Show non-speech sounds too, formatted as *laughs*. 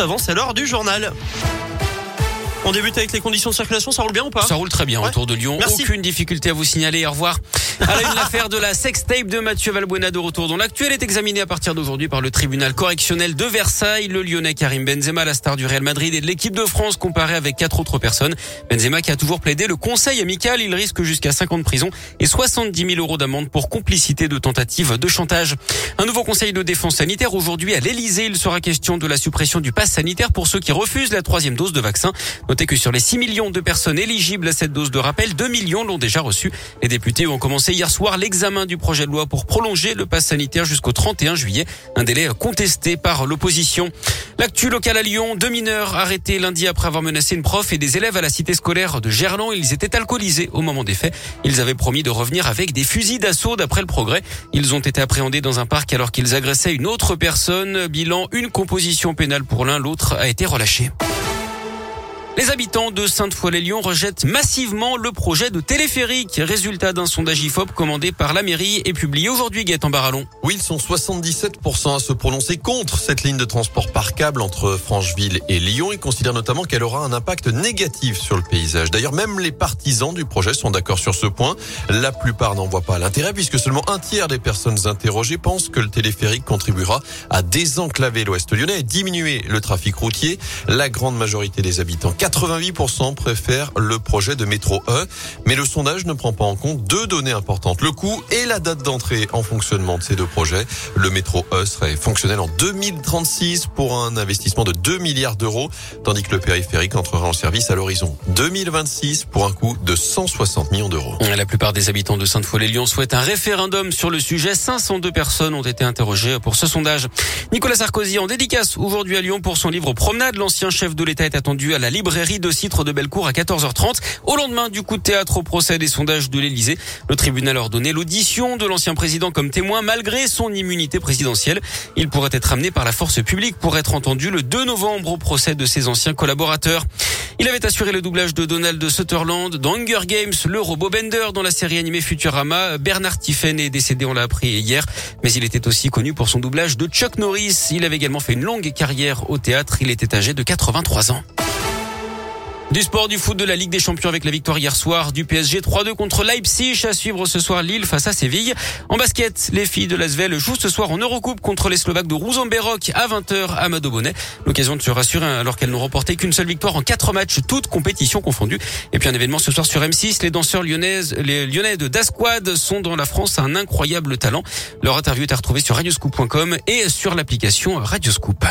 juste avant, l'heure du journal. On débute avec les conditions de circulation, ça roule bien ou pas? Ça roule très bien autour de Lyon. Aucune difficulté à vous signaler. Au revoir. À *laughs* l'affaire de la sextape de Mathieu Valbuena de retour dont l'actuel est examiné à partir d'aujourd'hui par le tribunal correctionnel de Versailles. Le Lyonnais Karim Benzema, la star du Real Madrid et de l'équipe de France comparé avec quatre autres personnes. Benzema qui a toujours plaidé le conseil amical. Il risque jusqu'à 5 ans de prison et 70 000 euros d'amende pour complicité de tentative de chantage. Un nouveau conseil de défense sanitaire aujourd'hui à l'Elysée. Il sera question de la suppression du pass sanitaire pour ceux qui refusent la troisième dose de vaccin. Notez que sur les 6 millions de personnes éligibles à cette dose de rappel, 2 millions l'ont déjà reçu. Les députés ont commencé hier soir l'examen du projet de loi pour prolonger le pass sanitaire jusqu'au 31 juillet, un délai contesté par l'opposition. L'actu locale à Lyon, deux mineurs arrêtés lundi après avoir menacé une prof et des élèves à la cité scolaire de Gerland. Ils étaient alcoolisés au moment des faits. Ils avaient promis de revenir avec des fusils d'assaut d'après le progrès. Ils ont été appréhendés dans un parc alors qu'ils agressaient une autre personne. Bilan, une composition pénale pour l'un, l'autre a été relâché. Les habitants de Sainte-Foy-les-Lyons rejettent massivement le projet de téléphérique. Résultat d'un sondage IFOP commandé par la mairie et publié aujourd'hui, Gaëtan Barallon. Oui, ils sont 77% à se prononcer contre cette ligne de transport par câble entre Francheville et Lyon. Ils considèrent notamment qu'elle aura un impact négatif sur le paysage. D'ailleurs, même les partisans du projet sont d'accord sur ce point. La plupart n'en voient pas l'intérêt puisque seulement un tiers des personnes interrogées pensent que le téléphérique contribuera à désenclaver l'ouest lyonnais et diminuer le trafic routier. La grande majorité des habitants, 88% préfèrent le projet de métro E, mais le sondage ne prend pas en compte deux données importantes, le coût et la date d'entrée en fonctionnement de ces deux projets. Le métro E serait fonctionnel en 2036 pour un investissement de 2 milliards d'euros, tandis que le périphérique entrera en service à l'horizon 2026 pour un coût de 160 millions d'euros. La plupart des habitants de Sainte-Foy-les-Lyons souhaitent un référendum sur le sujet. 502 personnes ont été interrogées pour ce sondage. Nicolas Sarkozy en dédicace aujourd'hui à Lyon pour son livre Promenade. L'ancien chef de l'État est attendu à la librairie de Citre de Bellecour à 14h30. Au lendemain du coup de théâtre au procès des sondages de l'Elysée, le tribunal a ordonné l'audition de l'ancien président comme témoin malgré son immunité présidentielle. Il pourrait être amené par la force publique pour être entendu le 2 novembre au procès de ses anciens collaborateurs. Il avait assuré le doublage de Donald Sutherland dans Hunger Games, le robot Bender dans la série animée Futurama. Bernard Tiffen est décédé, on l'a appris hier, mais il était aussi connu pour son doublage de Chuck Norris. Il avait également fait une longue carrière au théâtre. Il était âgé de 83 ans. Du sport, du foot, de la Ligue des Champions avec la victoire hier soir du PSG 3-2 contre Leipzig. À suivre ce soir Lille face à Séville. En basket, les filles de l'Asvel jouent ce soir en Eurocoupe contre les Slovaques de Rouzamberok à 20h à Madobonnet. L'occasion de se rassurer alors qu'elles n'ont remporté qu'une seule victoire en quatre matchs, toutes compétitions confondues. Et puis un événement ce soir sur M6. Les danseurs lyonnaises, les lyonnais de Dasquad sont dans la France un incroyable talent. Leur interview est à retrouver sur radioscoop.com et sur l'application Radioscoop.